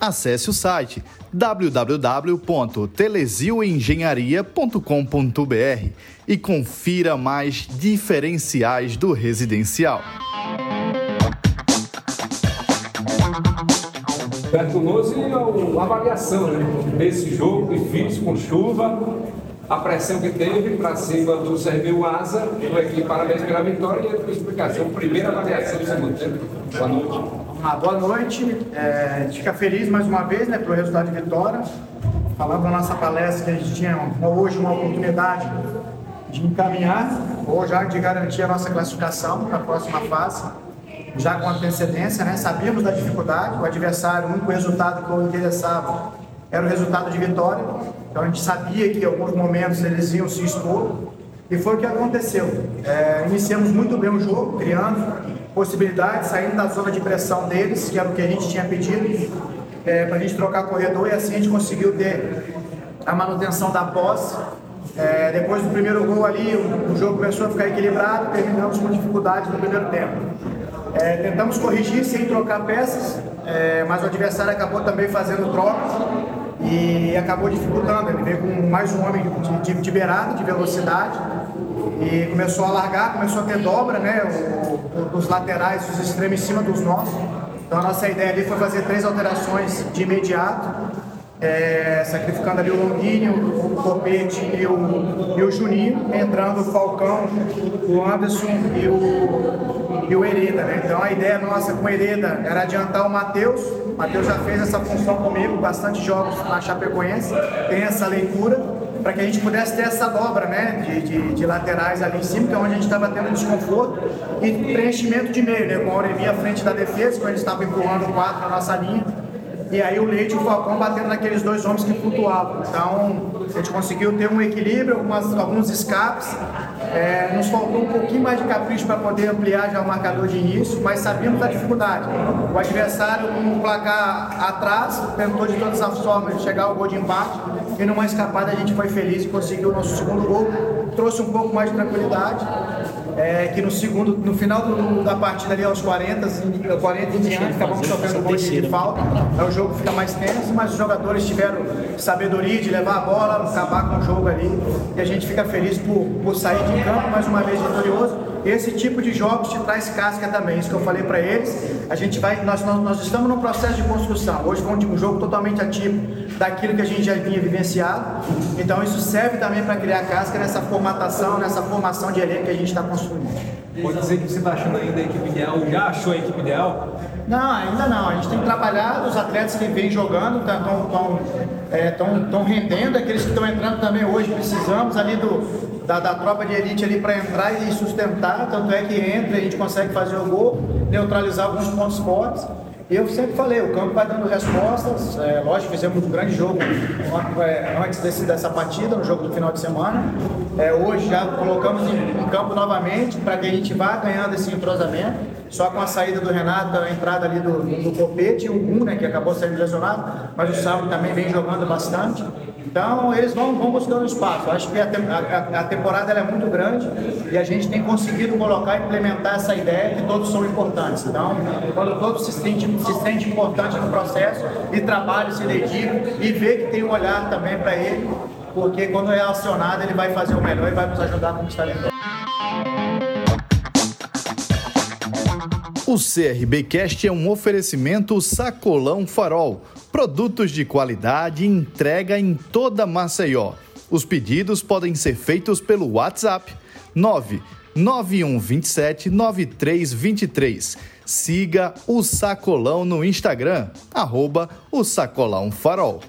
Acesse o site www.telesioengenharia.com.br e confira mais diferenciais do residencial. Bertolozzi é a avaliação né, desse jogo difícil, com chuva, a pressão que teve para cima do Serviu Asa, aqui parabéns pela vitória e a explicação, primeira avaliação do segundo tempo. Boa noite. Boa noite, é, a gente fica feliz mais uma vez né, pelo resultado de vitória. Falando na nossa palestra que a gente tinha hoje uma oportunidade de encaminhar ou já de garantir a nossa classificação para a próxima fase já com antecedência, né? sabíamos da dificuldade, o adversário, o único resultado que o interessava era o resultado de vitória, então a gente sabia que em alguns momentos eles iam se expor, e foi o que aconteceu. É, iniciamos muito bem o jogo, criando possibilidades, saindo da zona de pressão deles, que era o que a gente tinha pedido, é, para a gente trocar corredor, e assim a gente conseguiu ter a manutenção da posse. É, depois do primeiro gol ali, o, o jogo começou a ficar equilibrado, terminamos com dificuldades no primeiro tempo. É, tentamos corrigir sem trocar peças, é, mas o adversário acabou também fazendo trocas e acabou dificultando. Ele veio com mais um homem de, de, de beirada, de velocidade, e começou a largar, começou a ter dobra, né? O, o, os laterais, os extremos em cima dos nossos. Então a nossa ideia ali foi fazer três alterações de imediato é, sacrificando ali o Longuinho, o Copete e o, e o Juninho, entrando o Falcão, o Anderson e o, e o Hereda. Né? Então a ideia nossa com o Hereda era adiantar o Matheus. O Matheus já fez essa função comigo, bastante jogos na Chapecoense, tem essa leitura para que a gente pudesse ter essa dobra né, de, de, de, laterais ali em cima, que é onde a gente estava tendo desconforto, e preenchimento de meio, né, com a Auremi à frente da defesa, quando a gente estava empurrando quatro na nossa linha, e aí o Leite e o Falcão batendo naqueles dois homens que flutuavam. Então a gente conseguiu ter um equilíbrio, algumas, alguns escapes. É, nos faltou um pouquinho mais de capricho para poder ampliar já o marcador de início, mas sabíamos da dificuldade. O adversário, com o placar atrás, tentou de todas as formas chegar ao gol de empate e numa escapada a gente foi feliz e conseguiu o nosso segundo gol. Trouxe um pouco mais de tranquilidade é, que no segundo, no final do, da partida ali aos 40, 40 e diante, acabamos sofrendo um gol de, de falta. É o jogo fica mais tenso, mas os jogadores tiveram sabedoria de levar a bola, acabar com o jogo ali. E a gente fica feliz por, por sair de campo mais uma vez vitorioso esse tipo de jogos te traz casca também, isso que eu falei para eles. A gente vai, nós, nós, nós, estamos num processo de construção. Hoje foi um, um jogo totalmente ativo daquilo que a gente já vinha vivenciado. Então isso serve também para criar casca nessa formatação, nessa formação de elenco que a gente está construindo. Pode dizer que você está achando ainda a equipe ideal? Já achou a equipe ideal? Não, ainda não. A gente tem trabalhado, os atletas que vêm jogando estão é, rendendo, aqueles que estão entrando também hoje precisamos ali do, da, da tropa de elite ali para entrar e sustentar, tanto é que entra, a gente consegue fazer o gol, neutralizar alguns pontos fortes. E eu sempre falei, o campo vai dando respostas. É, lógico, fizemos um grande jogo é, antes desse, dessa partida, no jogo do final de semana. É, hoje já colocamos em, em campo novamente para que a gente vá ganhando esse entrosamento. Só com a saída do Renato, a entrada ali do, do, do Copete o Gum, né, que acabou sendo lesionado, mas o Sábio também vem jogando bastante. Então, eles vão, vão buscando espaço. Acho que a, a, a temporada é muito grande e a gente tem conseguido colocar e implementar essa ideia que todos são importantes. Então, quando todos se sentem se sente importante no processo e trabalham, se dedicam e vê que tem um olhar também para ele, porque quando é acionado, ele vai fazer o melhor e vai nos ajudar a conquistar vitória. O CRBcast é um oferecimento Sacolão Farol. Produtos de qualidade entrega em toda Maceió. Os pedidos podem ser feitos pelo WhatsApp 99127 9323. Siga o Sacolão no Instagram, arroba o Sacolão Farol.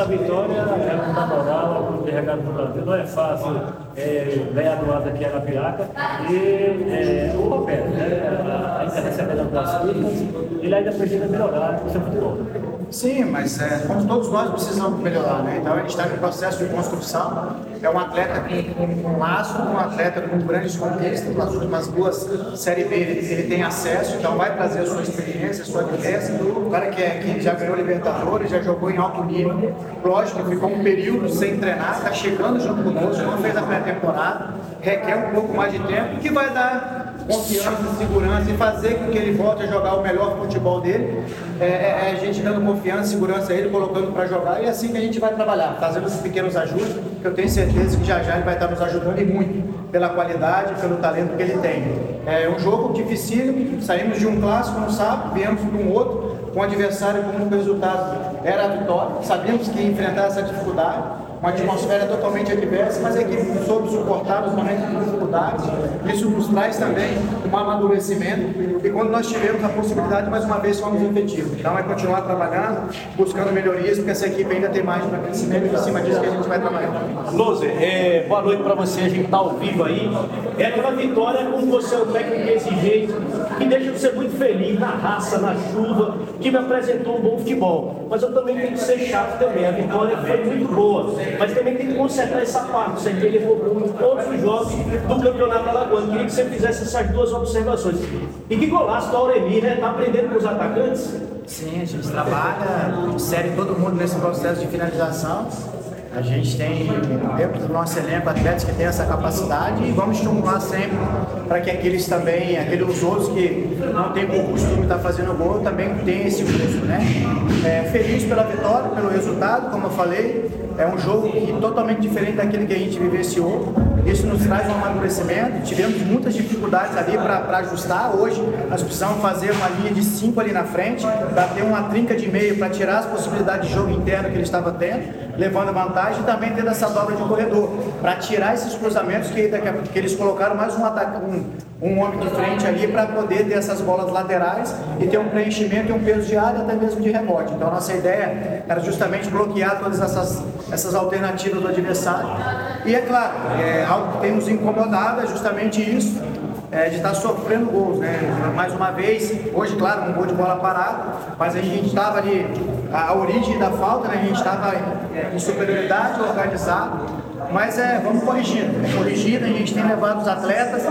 essa vitória moral, o grupo regado do Brasil. Não é fácil é, ganhar do lado aqui na Piraca. E é, o Roberto, né, ainda recebendo das críticas, ele ainda precisa melhorar o seu futebol. Sim, mas é, como todos nós precisamos melhorar, né? Então gente está em processo de construção. É um atleta com um laço, um atleta com grandes conquistas. Nas últimas duas Série B ele, ele, tem acesso, então vai trazer a sua experiência, a sua vivência. O cara que, é, que já ganhou Libertadores, já jogou em alto nível. Lógico, ficou um período sem treinar, está chegando junto conosco, não fez a pré-temporada, requer um pouco mais de tempo, que vai dar confiança, segurança e fazer com que ele volte a jogar o melhor futebol dele. É, é, é a gente dando confiança, segurança a ele, colocando para jogar e é assim que a gente vai trabalhar, fazendo esses pequenos ajustes, que eu tenho certeza que já já ele vai estar nos ajudando e muito pela qualidade, pelo talento que ele tem. É um jogo dificílimo, saímos de um clássico no sábado, viemos de um outro, com um adversário com um resultado era a vitória, sabíamos que ia enfrentar essa dificuldade uma atmosfera totalmente adversa, mas a equipe soube suportar os momentos de dificuldades. Isso nos traz também um amadurecimento. E quando nós tivemos a possibilidade, mais uma vez fomos efetivos. Então é continuar trabalhando, buscando melhorias, porque essa equipe ainda tem mais para crescimento e em cima disso que a gente vai trabalhar. Loser, é, boa noite para você, a gente está ao vivo aí. É aquela vitória com você, o técnico exigente, que deixa você muito feliz na raça, na chuva, que me apresentou um bom futebol. Mas eu também tenho que ser chato também. A vitória foi muito boa mas também tem que consertar essa parte. Você ele levou em todos os jogos do Campeonato Alagoano. Queria que você fizesse essas duas observações. E que golaço do Auremi, né? Está aprendendo com os atacantes? Sim, a gente trabalha, insere todo mundo nesse processo de finalização. A gente tem dentro do nosso elenco atletas que têm essa capacidade e vamos estimular sempre para que aqueles também, aqueles outros que não têm por costume estar fazendo gol, também tenham esse curso, né? É, feliz pela vitória, pelo resultado, como eu falei, é um jogo que, totalmente diferente daquele que a gente vivenciou. Isso nos traz um amadurecimento. Tivemos muitas dificuldades ali para ajustar. Hoje nós precisamos fazer uma linha de 5 ali na frente, para ter uma trinca de meio, para tirar as possibilidades de jogo interno que ele estava tendo levando vantagem e também tendo essa dobra de corredor, para tirar esses cruzamentos que, que eles colocaram mais um, ataque, um, um homem de frente ali para poder ter essas bolas laterais e ter um preenchimento e um peso de área, até mesmo de rebote. Então, nossa ideia era justamente bloquear todas essas, essas alternativas do adversário. E é claro, é, algo que tem nos incomodado é justamente isso é, de estar tá sofrendo gols, né? Mais uma vez, hoje, claro, um gol de bola parada, mas a gente estava ali, a, origem da falta, né? A gente estava em superioridade, organizado, mas é, vamos corrigindo, é corrigindo, a gente tem levado os atletas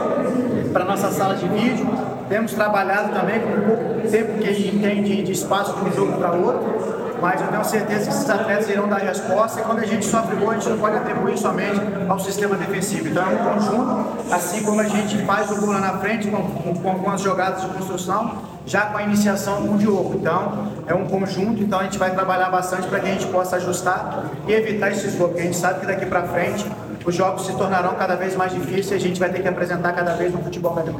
para nossa sala de vídeo, temos trabalhado também com o pouco tempo que a gente tem de, de espaço de um jogo para outro, mas eu tenho certeza que esses atletas irão dar resposta e quando a gente sofre gol, a gente não pode atribuir somente ao sistema defensivo. Então é um conjunto, assim como a gente faz o gol lá na frente com, com, com as jogadas de construção, já com a iniciação com o Diogo. Então é um conjunto, então a gente vai trabalhar bastante para que a gente possa ajustar e evitar esses gols, porque a gente sabe que daqui para frente os jogos se tornarão cada vez mais difíceis e a gente vai ter que apresentar cada vez um futebol melhor.